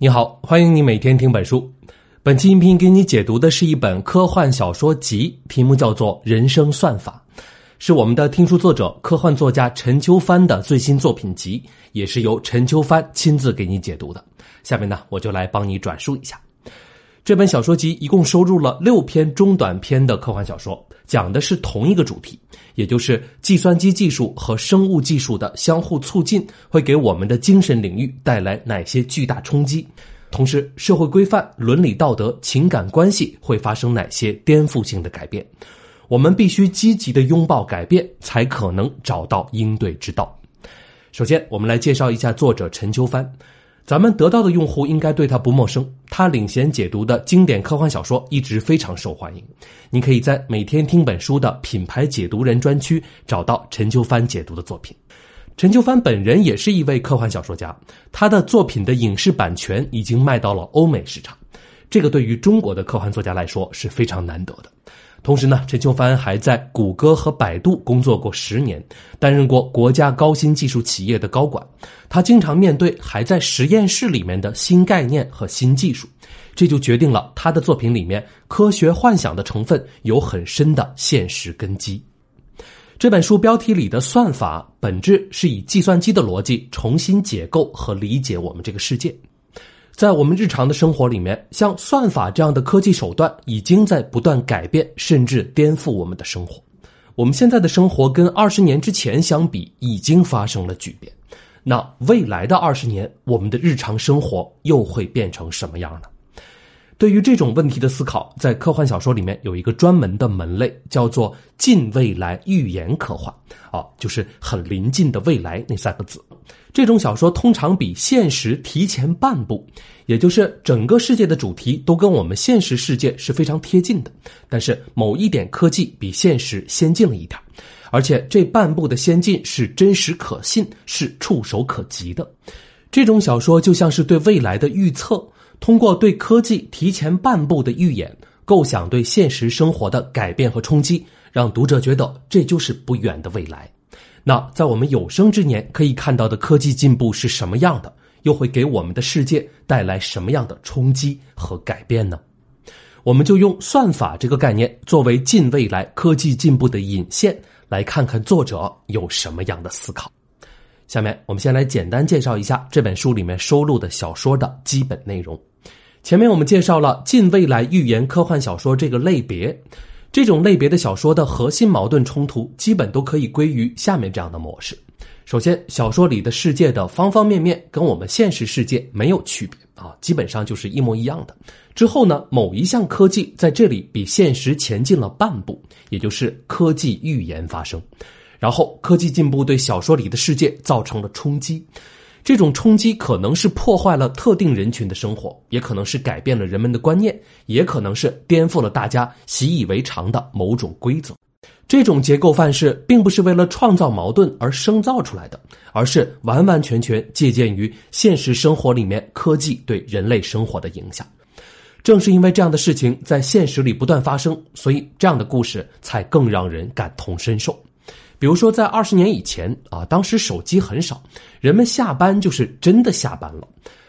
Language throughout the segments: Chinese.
你好，欢迎你每天听本书。本期音频给你解读的是一本科幻小说集，题目叫做《人生算法》，是我们的听书作者、科幻作家陈秋帆的最新作品集，也是由陈秋帆亲自给你解读的。下面呢，我就来帮你转述一下。这本小说集一共收录了六篇中短篇的科幻小说，讲的是同一个主题，也就是计算机技术和生物技术的相互促进会给我们的精神领域带来哪些巨大冲击，同时社会规范、伦理道德、情感关系会发生哪些颠覆性的改变。我们必须积极的拥抱改变，才可能找到应对之道。首先，我们来介绍一下作者陈秋帆。咱们得到的用户应该对他不陌生，他领衔解读的经典科幻小说一直非常受欢迎。你可以在每天听本书的品牌解读人专区找到陈秋帆解读的作品。陈秋帆本人也是一位科幻小说家，他的作品的影视版权已经卖到了欧美市场，这个对于中国的科幻作家来说是非常难得的。同时呢，陈秋帆还在谷歌和百度工作过十年，担任过国家高新技术企业的高管。他经常面对还在实验室里面的新概念和新技术，这就决定了他的作品里面科学幻想的成分有很深的现实根基。这本书标题里的算法，本质是以计算机的逻辑重新解构和理解我们这个世界。在我们日常的生活里面，像算法这样的科技手段已经在不断改变，甚至颠覆我们的生活。我们现在的生活跟二十年之前相比，已经发生了巨变。那未来的二十年，我们的日常生活又会变成什么样呢？对于这种问题的思考，在科幻小说里面有一个专门的门类，叫做近未来预言科幻。啊，就是很临近的未来那三个字。这种小说通常比现实提前半步，也就是整个世界的主题都跟我们现实世界是非常贴近的，但是某一点科技比现实先进了一点，而且这半步的先进是真实可信，是触手可及的。这种小说就像是对未来的预测，通过对科技提前半步的预演，构想对现实生活的改变和冲击，让读者觉得这就是不远的未来。那在我们有生之年可以看到的科技进步是什么样的？又会给我们的世界带来什么样的冲击和改变呢？我们就用算法这个概念作为近未来科技进步的引线，来看看作者有什么样的思考。下面我们先来简单介绍一下这本书里面收录的小说的基本内容。前面我们介绍了近未来预言科幻小说这个类别。这种类别的小说的核心矛盾冲突，基本都可以归于下面这样的模式：首先，小说里的世界的方方面面跟我们现实世界没有区别啊，基本上就是一模一样的。之后呢，某一项科技在这里比现实前进了半步，也就是科技预言发生。然后，科技进步对小说里的世界造成了冲击。这种冲击可能是破坏了特定人群的生活，也可能是改变了人们的观念，也可能是颠覆了大家习以为常的某种规则。这种结构范式并不是为了创造矛盾而生造出来的，而是完完全全借鉴于现实生活里面科技对人类生活的影响。正是因为这样的事情在现实里不断发生，所以这样的故事才更让人感同身受。比如说，在二十年以前啊，当时手机很少，人们下班就是真的下班了。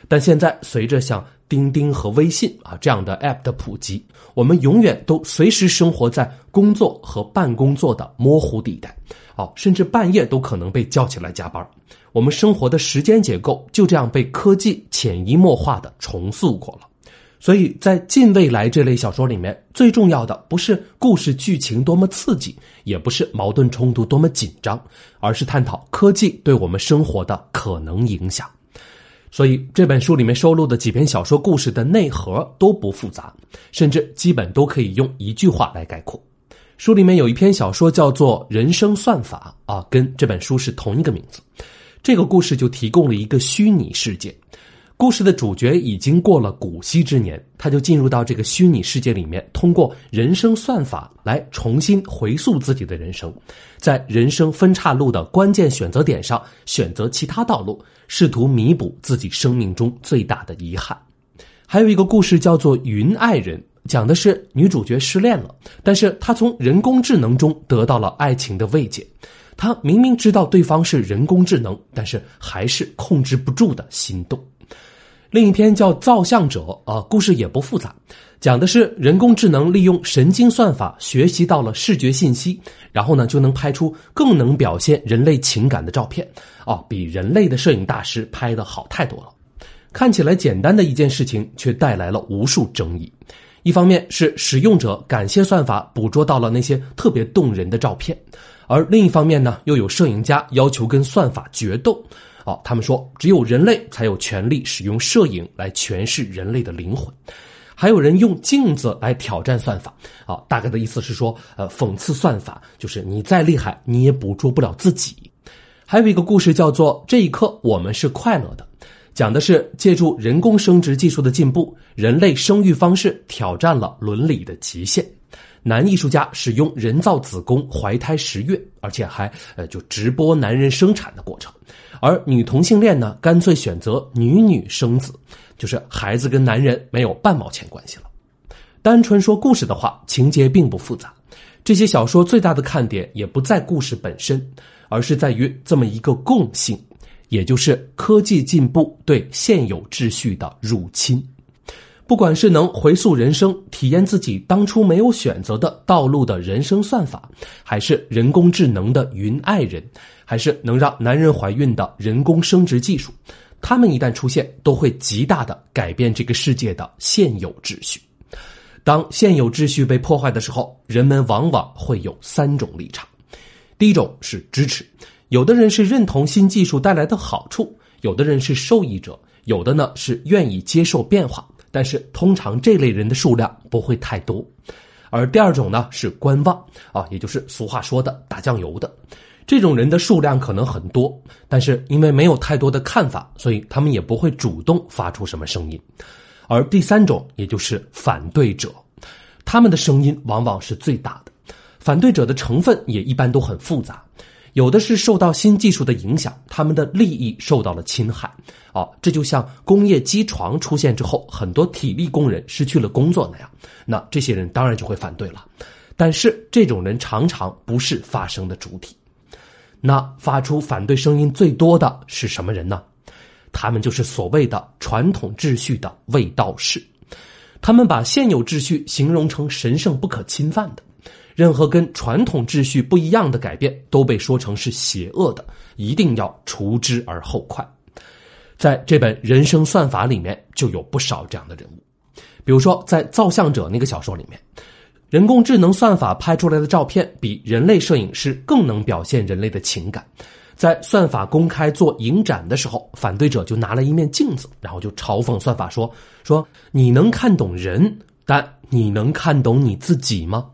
但现在，随着像钉钉和微信啊这样的 App 的普及，我们永远都随时生活在工作和办公作的模糊地带，哦，甚至半夜都可能被叫起来加班。我们生活的时间结构就这样被科技潜移默化的重塑过了。所以在近未来这类小说里面，最重要的不是故事剧情多么刺激，也不是矛盾冲突多么紧张，而是探讨科技对我们生活的可能影响。所以这本书里面收录的几篇小说故事的内核都不复杂，甚至基本都可以用一句话来概括。书里面有一篇小说叫做《人生算法》，啊，跟这本书是同一个名字。这个故事就提供了一个虚拟世界。故事的主角已经过了古稀之年，他就进入到这个虚拟世界里面，通过人生算法来重新回溯自己的人生，在人生分岔路的关键选择点上选择其他道路，试图弥补自己生命中最大的遗憾。还有一个故事叫做《云爱人》，讲的是女主角失恋了，但是她从人工智能中得到了爱情的慰藉。她明明知道对方是人工智能，但是还是控制不住的心动。另一篇叫《造像者》啊，故事也不复杂，讲的是人工智能利用神经算法学习到了视觉信息，然后呢就能拍出更能表现人类情感的照片哦，比人类的摄影大师拍的好太多了。看起来简单的一件事情，却带来了无数争议。一方面是使用者感谢算法捕捉到了那些特别动人的照片，而另一方面呢，又有摄影家要求跟算法决斗。哦，他们说只有人类才有权利使用摄影来诠释人类的灵魂，还有人用镜子来挑战算法。啊，大概的意思是说，呃，讽刺算法，就是你再厉害，你也捕捉不了自己。还有一个故事叫做《这一刻我们是快乐的》，讲的是借助人工生殖技术的进步，人类生育方式挑战了伦理的极限。男艺术家使用人造子宫怀胎十月，而且还呃就直播男人生产的过程。而女同性恋呢，干脆选择女女生子，就是孩子跟男人没有半毛钱关系了。单纯说故事的话，情节并不复杂。这些小说最大的看点也不在故事本身，而是在于这么一个共性，也就是科技进步对现有秩序的入侵。不管是能回溯人生、体验自己当初没有选择的道路的人生算法，还是人工智能的云爱人，还是能让男人怀孕的人工生殖技术，他们一旦出现，都会极大的改变这个世界的现有秩序。当现有秩序被破坏的时候，人们往往会有三种立场：第一种是支持，有的人是认同新技术带来的好处，有的人是受益者，有的呢是愿意接受变化。但是通常这类人的数量不会太多，而第二种呢是观望啊，也就是俗话说的打酱油的，这种人的数量可能很多，但是因为没有太多的看法，所以他们也不会主动发出什么声音。而第三种，也就是反对者，他们的声音往往是最大的，反对者的成分也一般都很复杂。有的是受到新技术的影响，他们的利益受到了侵害，哦，这就像工业机床出现之后，很多体力工人失去了工作那样，那这些人当然就会反对了。但是这种人常常不是发声的主体，那发出反对声音最多的是什么人呢？他们就是所谓的传统秩序的卫道士，他们把现有秩序形容成神圣不可侵犯的。任何跟传统秩序不一样的改变都被说成是邪恶的，一定要除之而后快。在这本《人生算法》里面就有不少这样的人物，比如说在《造像者》那个小说里面，人工智能算法拍出来的照片比人类摄影师更能表现人类的情感。在算法公开做影展的时候，反对者就拿了一面镜子，然后就嘲讽算法说：“说你能看懂人，但你能看懂你自己吗？”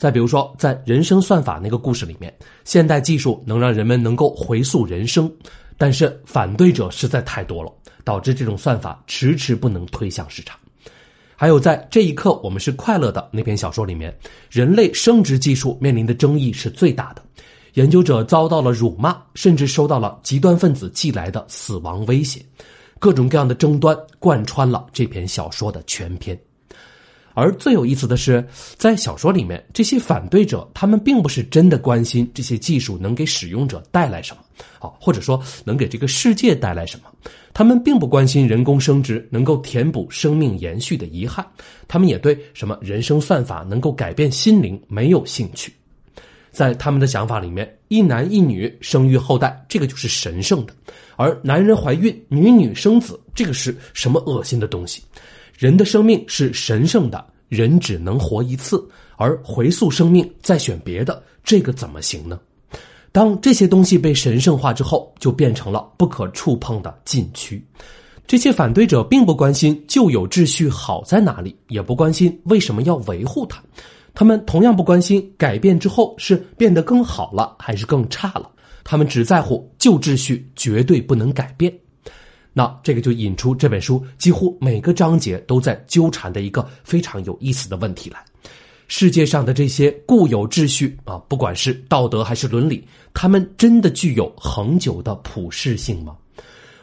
再比如说，在人生算法那个故事里面，现代技术能让人们能够回溯人生，但是反对者实在太多了，导致这种算法迟迟不能推向市场。还有在这一刻我们是快乐的那篇小说里面，人类生殖技术面临的争议是最大的，研究者遭到了辱骂，甚至收到了极端分子寄来的死亡威胁，各种各样的争端贯穿了这篇小说的全篇。而最有意思的是，在小说里面，这些反对者他们并不是真的关心这些技术能给使用者带来什么，好，或者说能给这个世界带来什么。他们并不关心人工生殖能够填补生命延续的遗憾，他们也对什么人生算法能够改变心灵没有兴趣。在他们的想法里面，一男一女生育后代，这个就是神圣的；而男人怀孕、女女生子，这个是什么恶心的东西？人的生命是神圣的，人只能活一次，而回溯生命再选别的，这个怎么行呢？当这些东西被神圣化之后，就变成了不可触碰的禁区。这些反对者并不关心旧有秩序好在哪里，也不关心为什么要维护它。他们同样不关心改变之后是变得更好了还是更差了。他们只在乎旧秩序绝对不能改变。那这个就引出这本书几乎每个章节都在纠缠的一个非常有意思的问题来：世界上的这些固有秩序啊，不管是道德还是伦理，他们真的具有恒久的普适性吗？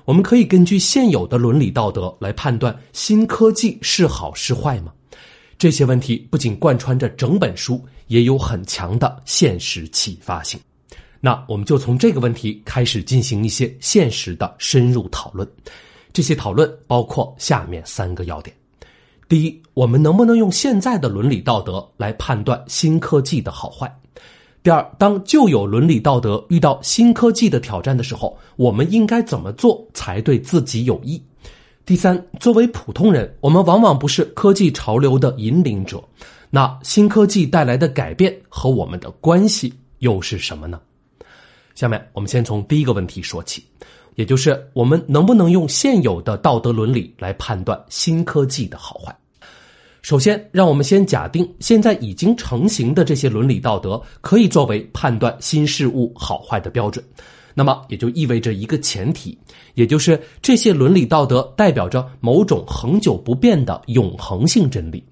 我们可以根据现有的伦理道德来判断新科技是好是坏吗？这些问题不仅贯穿着整本书，也有很强的现实启发性。那我们就从这个问题开始进行一些现实的深入讨论。这些讨论包括下面三个要点：第一，我们能不能用现在的伦理道德来判断新科技的好坏？第二，当旧有伦理道德遇到新科技的挑战的时候，我们应该怎么做才对自己有益？第三，作为普通人，我们往往不是科技潮流的引领者，那新科技带来的改变和我们的关系又是什么呢？下面我们先从第一个问题说起。也就是我们能不能用现有的道德伦理来判断新科技的好坏？首先，让我们先假定现在已经成型的这些伦理道德可以作为判断新事物好坏的标准。那么，也就意味着一个前提，也就是这些伦理道德代表着某种恒久不变的永恒性真理。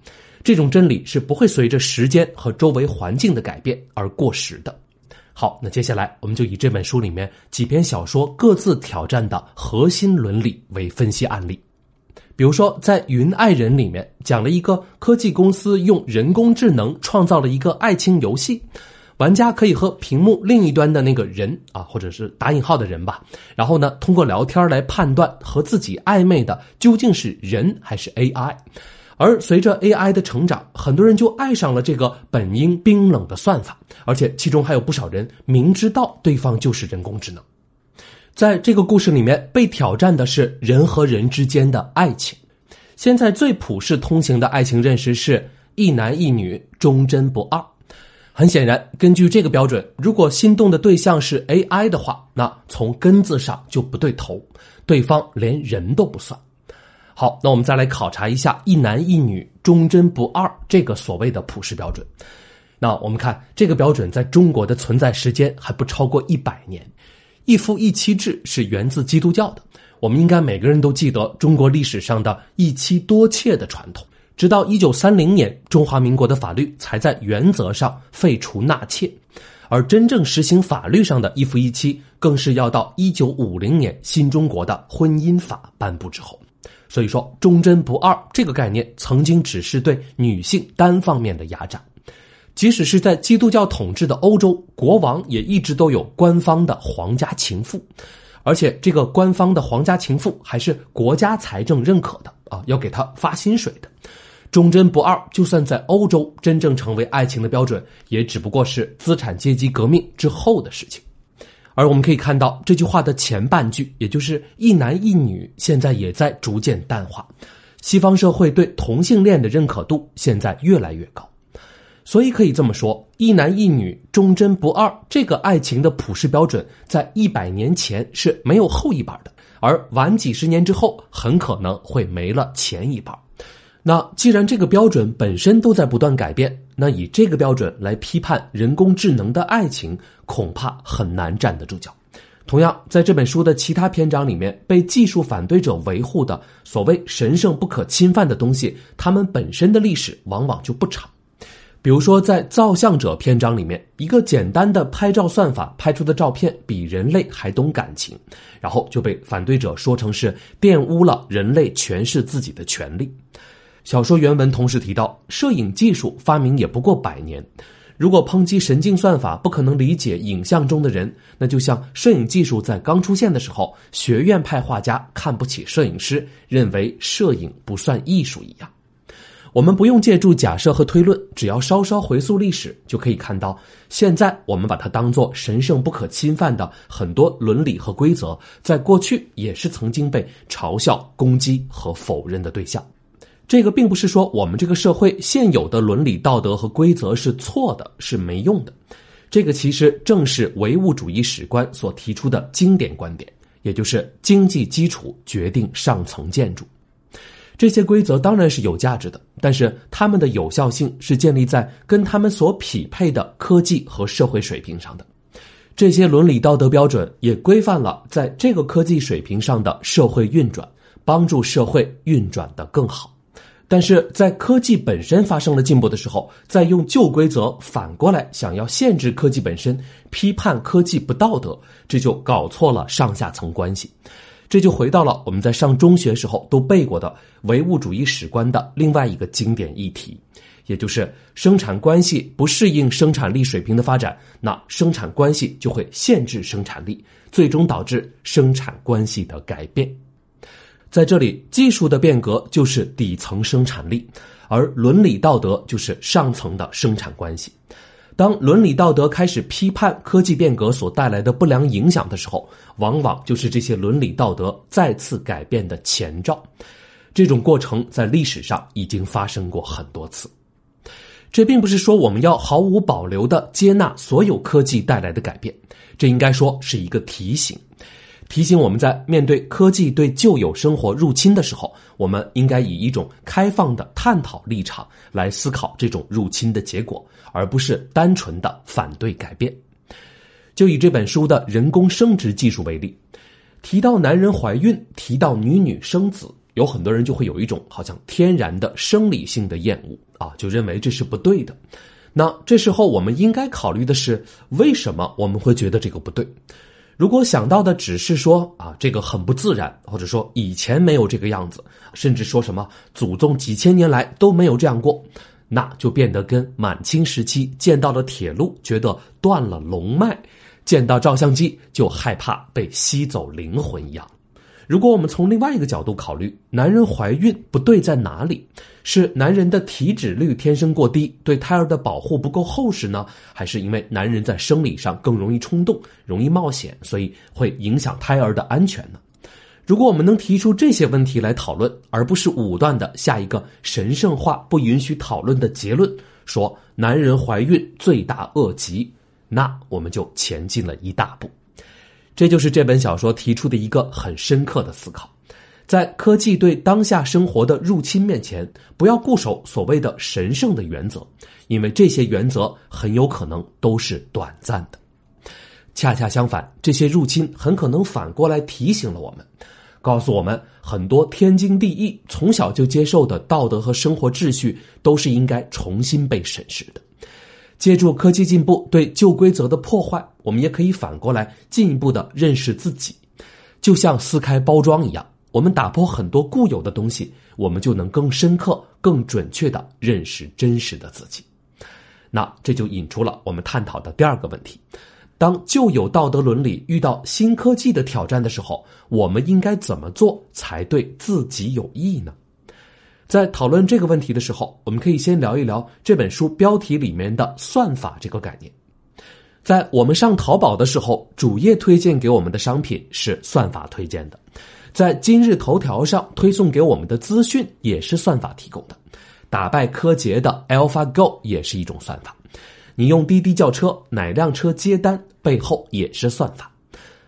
这种真理是不会随着时间和周围环境的改变而过时的。好，那接下来我们就以这本书里面几篇小说各自挑战的核心伦理为分析案例。比如说，在《云爱人》里面讲了一个科技公司用人工智能创造了一个爱情游戏，玩家可以和屏幕另一端的那个人啊，或者是打引号的人吧，然后呢，通过聊天来判断和自己暧昧的究竟是人还是 AI。而随着 AI 的成长，很多人就爱上了这个本应冰冷的算法，而且其中还有不少人明知道对方就是人工智能。在这个故事里面，被挑战的是人和人之间的爱情。现在最普世通行的爱情认识是一男一女，忠贞不二。很显然，根据这个标准，如果心动的对象是 AI 的话，那从根子上就不对头，对方连人都不算。好，那我们再来考察一下一男一女忠贞不二这个所谓的普世标准。那我们看这个标准在中国的存在时间还不超过一百年，一夫一妻制是源自基督教的。我们应该每个人都记得中国历史上的一妻多妾的传统。直到一九三零年，中华民国的法律才在原则上废除纳妾，而真正实行法律上的一夫一妻，更是要到一九五零年新中国的婚姻法颁布之后。所以说，忠贞不二这个概念曾经只是对女性单方面的压榨，即使是在基督教统治的欧洲，国王也一直都有官方的皇家情妇，而且这个官方的皇家情妇还是国家财政认可的啊，要给他发薪水的。忠贞不二，就算在欧洲真正成为爱情的标准，也只不过是资产阶级革命之后的事情。而我们可以看到这句话的前半句，也就是一男一女，现在也在逐渐淡化。西方社会对同性恋的认可度现在越来越高，所以可以这么说，一男一女忠贞不二这个爱情的普世标准，在一百年前是没有后一半的，而晚几十年之后，很可能会没了前一半。那既然这个标准本身都在不断改变，那以这个标准来批判人工智能的爱情，恐怕很难站得住脚。同样，在这本书的其他篇章里面，被技术反对者维护的所谓神圣不可侵犯的东西，它们本身的历史往往就不长。比如说，在造像者篇章里面，一个简单的拍照算法拍出的照片比人类还懂感情，然后就被反对者说成是玷污了人类诠释自己的权利。小说原文同时提到，摄影技术发明也不过百年。如果抨击神经算法不可能理解影像中的人，那就像摄影技术在刚出现的时候，学院派画家看不起摄影师，认为摄影不算艺术一样。我们不用借助假设和推论，只要稍稍回溯历史，就可以看到，现在我们把它当做神圣不可侵犯的很多伦理和规则，在过去也是曾经被嘲笑、攻击和否认的对象。这个并不是说我们这个社会现有的伦理道德和规则是错的，是没用的。这个其实正是唯物主义史观所提出的经典观点，也就是经济基础决定上层建筑。这些规则当然是有价值的，但是它们的有效性是建立在跟他们所匹配的科技和社会水平上的。这些伦理道德标准也规范了在这个科技水平上的社会运转，帮助社会运转的更好。但是在科技本身发生了进步的时候，再用旧规则反过来想要限制科技本身，批判科技不道德，这就搞错了上下层关系。这就回到了我们在上中学时候都背过的唯物主义史观的另外一个经典议题，也就是生产关系不适应生产力水平的发展，那生产关系就会限制生产力，最终导致生产关系的改变。在这里，技术的变革就是底层生产力，而伦理道德就是上层的生产关系。当伦理道德开始批判科技变革所带来的不良影响的时候，往往就是这些伦理道德再次改变的前兆。这种过程在历史上已经发生过很多次。这并不是说我们要毫无保留的接纳所有科技带来的改变，这应该说是一个提醒。提醒我们在面对科技对旧有生活入侵的时候，我们应该以一种开放的探讨立场来思考这种入侵的结果，而不是单纯的反对改变。就以这本书的人工生殖技术为例，提到男人怀孕，提到女女生子，有很多人就会有一种好像天然的生理性的厌恶啊，就认为这是不对的。那这时候我们应该考虑的是，为什么我们会觉得这个不对？如果想到的只是说啊，这个很不自然，或者说以前没有这个样子，甚至说什么祖宗几千年来都没有这样过，那就变得跟满清时期见到了铁路觉得断了龙脉，见到照相机就害怕被吸走灵魂一样。如果我们从另外一个角度考虑，男人怀孕不对在哪里？是男人的体脂率天生过低，对胎儿的保护不够厚实呢？还是因为男人在生理上更容易冲动、容易冒险，所以会影响胎儿的安全呢？如果我们能提出这些问题来讨论，而不是武断的下一个神圣化、不允许讨论的结论，说男人怀孕罪大恶极，那我们就前进了一大步。这就是这本小说提出的一个很深刻的思考，在科技对当下生活的入侵面前，不要固守所谓的神圣的原则，因为这些原则很有可能都是短暂的。恰恰相反，这些入侵很可能反过来提醒了我们，告诉我们很多天经地义、从小就接受的道德和生活秩序，都是应该重新被审视的。借助科技进步对旧规则的破坏，我们也可以反过来进一步的认识自己，就像撕开包装一样，我们打破很多固有的东西，我们就能更深刻、更准确的认识真实的自己。那这就引出了我们探讨的第二个问题：当旧有道德伦理遇到新科技的挑战的时候，我们应该怎么做才对自己有益呢？在讨论这个问题的时候，我们可以先聊一聊这本书标题里面的“算法”这个概念。在我们上淘宝的时候，主页推荐给我们的商品是算法推荐的；在今日头条上推送给我们的资讯也是算法提供的；打败柯洁的 AlphaGo 也是一种算法；你用滴滴叫车，哪辆车接单背后也是算法。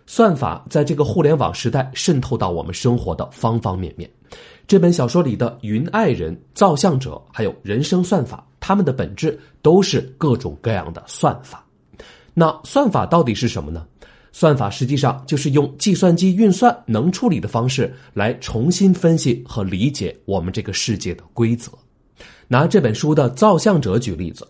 算法在这个互联网时代渗透到我们生活的方方面面。这本小说里的云爱人、造像者，还有人生算法，他们的本质都是各种各样的算法。那算法到底是什么呢？算法实际上就是用计算机运算能处理的方式来重新分析和理解我们这个世界的规则。拿这本书的造像者举例子，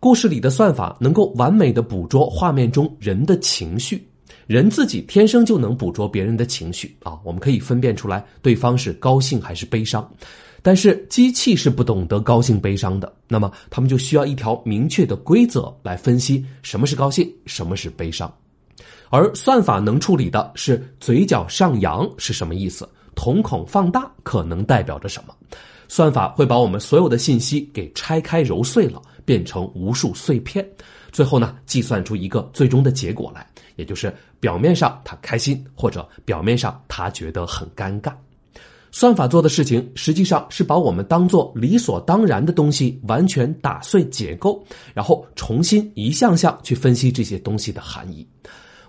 故事里的算法能够完美的捕捉画面中人的情绪。人自己天生就能捕捉别人的情绪啊，我们可以分辨出来对方是高兴还是悲伤，但是机器是不懂得高兴悲伤的。那么他们就需要一条明确的规则来分析什么是高兴，什么是悲伤。而算法能处理的是嘴角上扬是什么意思，瞳孔放大可能代表着什么。算法会把我们所有的信息给拆开揉碎了，变成无数碎片，最后呢，计算出一个最终的结果来。也就是表面上他开心，或者表面上他觉得很尴尬。算法做的事情实际上是把我们当做理所当然的东西完全打碎解构，然后重新一项项去分析这些东西的含义。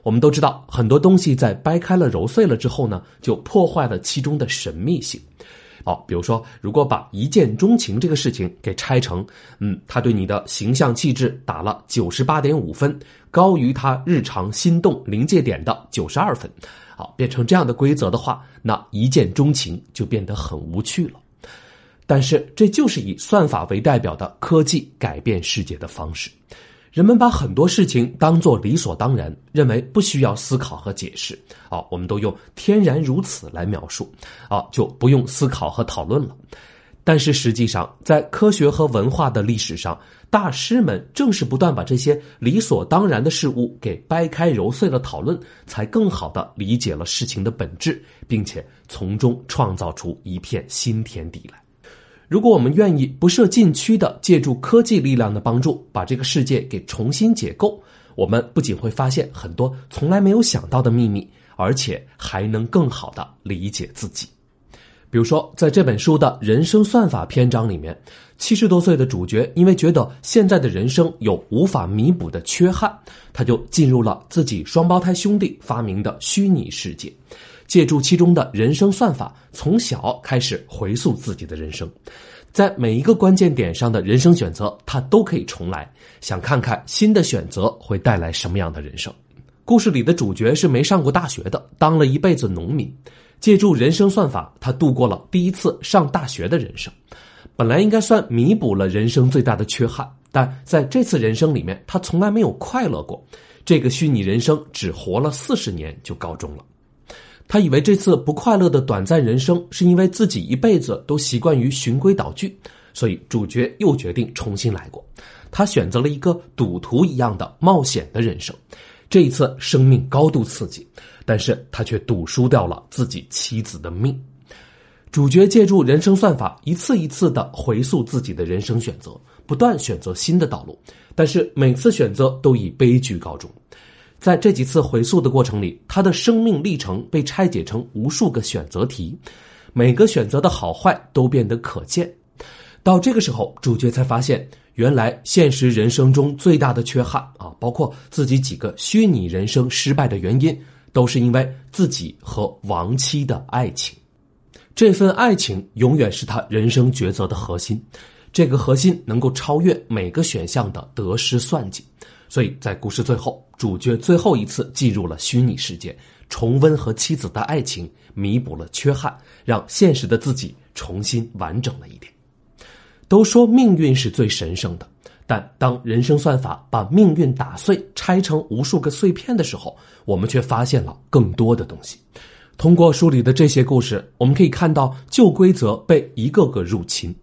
我们都知道，很多东西在掰开了揉碎了之后呢，就破坏了其中的神秘性。好，比如说，如果把一见钟情这个事情给拆成，嗯，他对你的形象气质打了九十八点五分，高于他日常心动临界点的九十二分，好，变成这样的规则的话，那一见钟情就变得很无趣了。但是，这就是以算法为代表的科技改变世界的方式。人们把很多事情当作理所当然，认为不需要思考和解释。啊，我们都用“天然如此”来描述，啊，就不用思考和讨论了。但是实际上，在科学和文化的历史上，大师们正是不断把这些理所当然的事物给掰开揉碎了讨论，才更好的理解了事情的本质，并且从中创造出一片新天地来。如果我们愿意不设禁区的借助科技力量的帮助，把这个世界给重新解构，我们不仅会发现很多从来没有想到的秘密，而且还能更好的理解自己。比如说，在这本书的人生算法篇章里面，七十多岁的主角因为觉得现在的人生有无法弥补的缺憾，他就进入了自己双胞胎兄弟发明的虚拟世界，借助其中的人生算法，从小开始回溯自己的人生，在每一个关键点上的人生选择，他都可以重来，想看看新的选择会带来什么样的人生。故事里的主角是没上过大学的，当了一辈子农民。借助人生算法，他度过了第一次上大学的人生。本来应该算弥补了人生最大的缺憾，但在这次人生里面，他从来没有快乐过。这个虚拟人生只活了四十年就告终了。他以为这次不快乐的短暂人生是因为自己一辈子都习惯于循规蹈矩，所以主角又决定重新来过。他选择了一个赌徒一样的冒险的人生。这一次生命高度刺激。但是他却赌输掉了自己妻子的命。主角借助人生算法，一次一次的回溯自己的人生选择，不断选择新的道路，但是每次选择都以悲剧告终。在这几次回溯的过程里，他的生命历程被拆解成无数个选择题，每个选择的好坏都变得可见。到这个时候，主角才发现，原来现实人生中最大的缺憾啊，包括自己几个虚拟人生失败的原因。都是因为自己和亡妻的爱情，这份爱情永远是他人生抉择的核心。这个核心能够超越每个选项的得失算计，所以在故事最后，主角最后一次进入了虚拟世界，重温和妻子的爱情，弥补了缺憾，让现实的自己重新完整了一点。都说命运是最神圣的。但当人生算法把命运打碎、拆成无数个碎片的时候，我们却发现了更多的东西。通过书里的这些故事，我们可以看到旧规则被一个个入侵。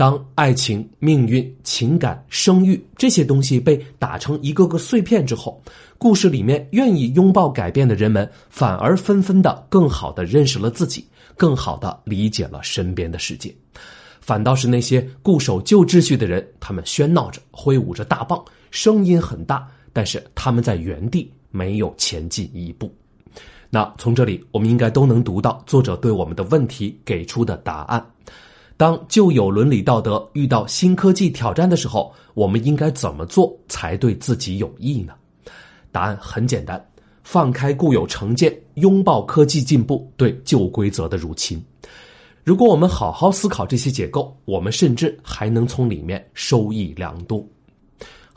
当爱情、命运、情感、生育这些东西被打成一个个碎片之后，故事里面愿意拥抱改变的人们，反而纷纷的更好的认识了自己，更好的理解了身边的世界。反倒是那些固守旧秩序的人，他们喧闹着，挥舞着大棒，声音很大，但是他们在原地没有前进一步。那从这里，我们应该都能读到作者对我们的问题给出的答案：当旧有伦理道德遇到新科技挑战的时候，我们应该怎么做才对自己有益呢？答案很简单：放开固有成见，拥抱科技进步对旧规则的入侵。如果我们好好思考这些结构，我们甚至还能从里面收益良多。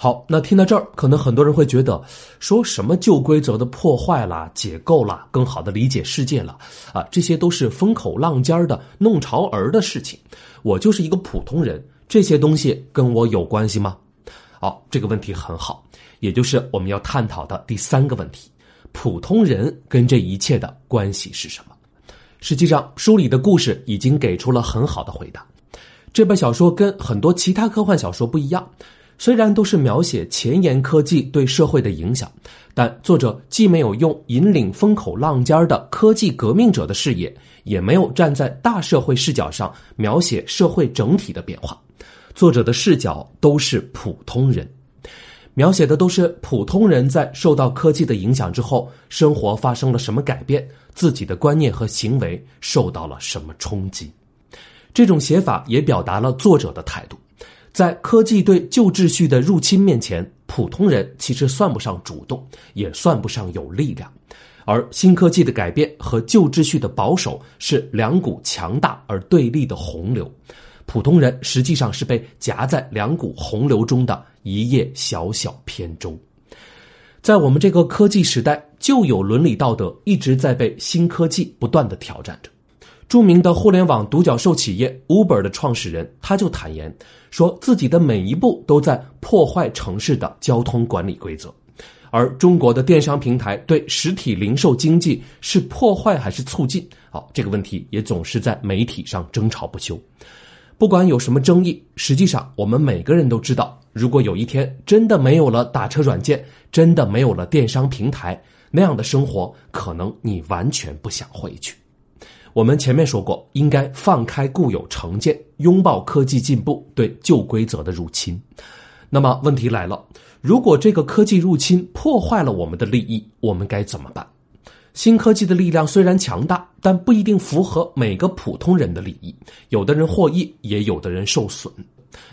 好，那听到这儿，可能很多人会觉得，说什么旧规则的破坏啦、解构啦、更好的理解世界了啊，这些都是风口浪尖的弄潮儿的事情。我就是一个普通人，这些东西跟我有关系吗？好，这个问题很好，也就是我们要探讨的第三个问题：普通人跟这一切的关系是什么？实际上，书里的故事已经给出了很好的回答。这本小说跟很多其他科幻小说不一样，虽然都是描写前沿科技对社会的影响，但作者既没有用引领风口浪尖的科技革命者的视野，也没有站在大社会视角上描写社会整体的变化。作者的视角都是普通人。描写的都是普通人在受到科技的影响之后，生活发生了什么改变，自己的观念和行为受到了什么冲击。这种写法也表达了作者的态度：在科技对旧秩序的入侵面前，普通人其实算不上主动，也算不上有力量，而新科技的改变和旧秩序的保守是两股强大而对立的洪流。普通人实际上是被夹在两股洪流中的一叶小小扁舟，在我们这个科技时代，旧有伦理道德一直在被新科技不断的挑战着。著名的互联网独角兽企业 Uber 的创始人，他就坦言说自己的每一步都在破坏城市的交通管理规则。而中国的电商平台对实体零售经济是破坏还是促进？好，这个问题也总是在媒体上争吵不休。不管有什么争议，实际上我们每个人都知道，如果有一天真的没有了打车软件，真的没有了电商平台，那样的生活可能你完全不想回去。我们前面说过，应该放开固有成见，拥抱科技进步对旧规则的入侵。那么问题来了，如果这个科技入侵破坏了我们的利益，我们该怎么办？新科技的力量虽然强大，但不一定符合每个普通人的利益。有的人获益，也有的人受损。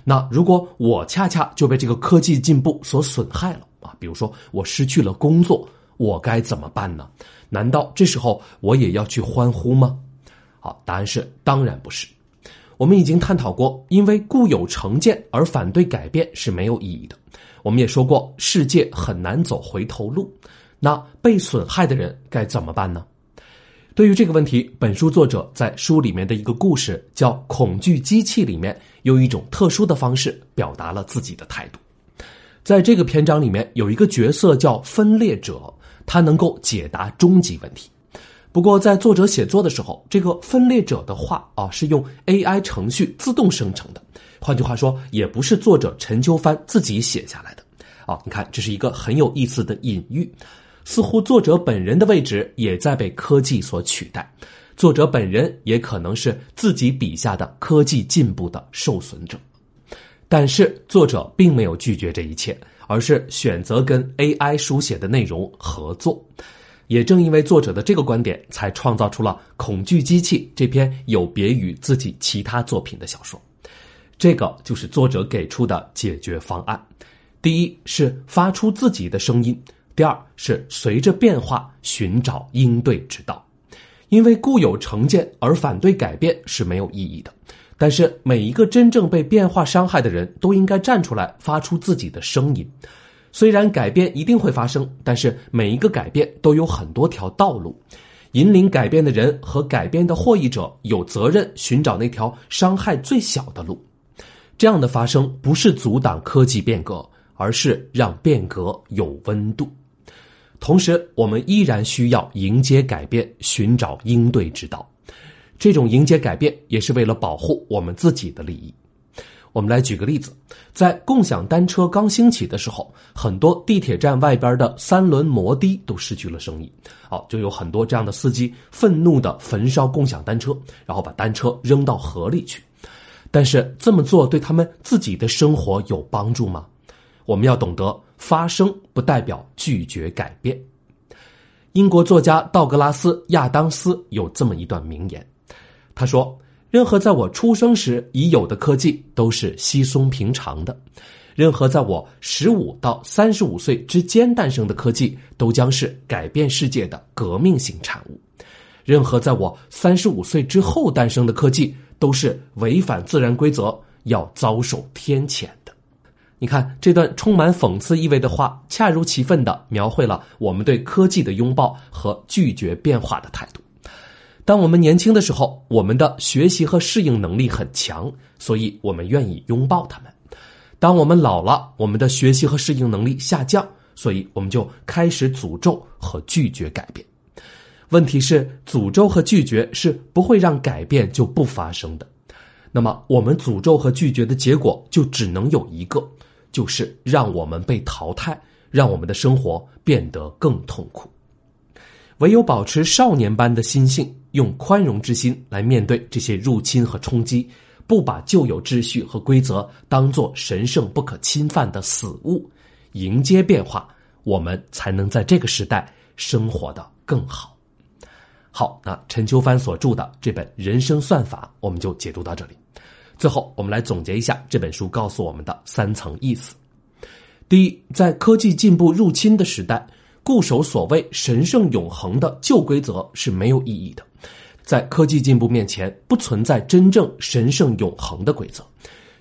那如果我恰恰就被这个科技进步所损害了啊，比如说我失去了工作，我该怎么办呢？难道这时候我也要去欢呼吗？好，答案是当然不是。我们已经探讨过，因为固有成见而反对改变是没有意义的。我们也说过，世界很难走回头路。那被损害的人该怎么办呢？对于这个问题，本书作者在书里面的一个故事叫《恐惧机器》里面，用一种特殊的方式表达了自己的态度。在这个篇章里面，有一个角色叫分裂者，他能够解答终极问题。不过，在作者写作的时候，这个分裂者的话啊是用 AI 程序自动生成的，换句话说，也不是作者陈秋帆自己写下来的。啊，你看，这是一个很有意思的隐喻。似乎作者本人的位置也在被科技所取代，作者本人也可能是自己笔下的科技进步的受损者。但是作者并没有拒绝这一切，而是选择跟 AI 书写的内容合作。也正因为作者的这个观点，才创造出了《恐惧机器》这篇有别于自己其他作品的小说。这个就是作者给出的解决方案：第一是发出自己的声音。第二是随着变化寻找应对之道，因为固有成见而反对改变是没有意义的。但是每一个真正被变化伤害的人都应该站出来发出自己的声音。虽然改变一定会发生，但是每一个改变都有很多条道路。引领改变的人和改变的获益者有责任寻找那条伤害最小的路。这样的发生不是阻挡科技变革，而是让变革有温度。同时，我们依然需要迎接改变，寻找应对之道。这种迎接改变，也是为了保护我们自己的利益。我们来举个例子，在共享单车刚兴起的时候，很多地铁站外边的三轮摩的都失去了生意。好，就有很多这样的司机愤怒的焚烧共享单车，然后把单车扔到河里去。但是这么做对他们自己的生活有帮助吗？我们要懂得。发生不代表拒绝改变。英国作家道格拉斯·亚当斯有这么一段名言，他说：“任何在我出生时已有的科技都是稀松平常的；任何在我十五到三十五岁之间诞生的科技都将是改变世界的革命性产物；任何在我三十五岁之后诞生的科技都是违反自然规则，要遭受天谴的。”你看这段充满讽刺意味的话，恰如其分的描绘了我们对科技的拥抱和拒绝变化的态度。当我们年轻的时候，我们的学习和适应能力很强，所以我们愿意拥抱他们；当我们老了，我们的学习和适应能力下降，所以我们就开始诅咒和拒绝改变。问题是，诅咒和拒绝是不会让改变就不发生的。那么，我们诅咒和拒绝的结果就只能有一个。就是让我们被淘汰，让我们的生活变得更痛苦。唯有保持少年般的心性，用宽容之心来面对这些入侵和冲击，不把旧有秩序和规则当作神圣不可侵犯的死物，迎接变化，我们才能在这个时代生活的更好。好，那陈秋帆所著的这本《人生算法》，我们就解读到这里。最后，我们来总结一下这本书告诉我们的三层意思：第一，在科技进步入侵的时代，固守所谓神圣永恒的旧规则是没有意义的。在科技进步面前，不存在真正神圣永恒的规则，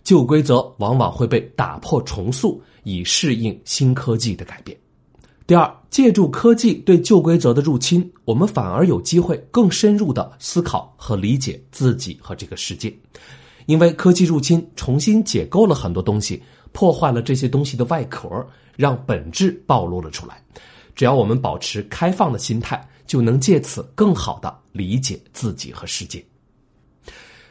旧规则往往会被打破重塑，以适应新科技的改变。第二，借助科技对旧规则的入侵，我们反而有机会更深入的思考和理解自己和这个世界。因为科技入侵重新解构了很多东西，破坏了这些东西的外壳，让本质暴露了出来。只要我们保持开放的心态，就能借此更好的理解自己和世界。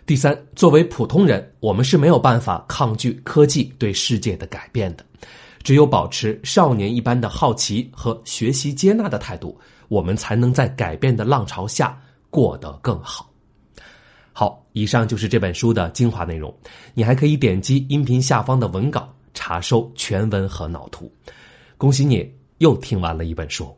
第三，作为普通人，我们是没有办法抗拒科技对世界的改变的。只有保持少年一般的好奇和学习接纳的态度，我们才能在改变的浪潮下过得更好。好，以上就是这本书的精华内容。你还可以点击音频下方的文稿查收全文和脑图。恭喜你又听完了一本书。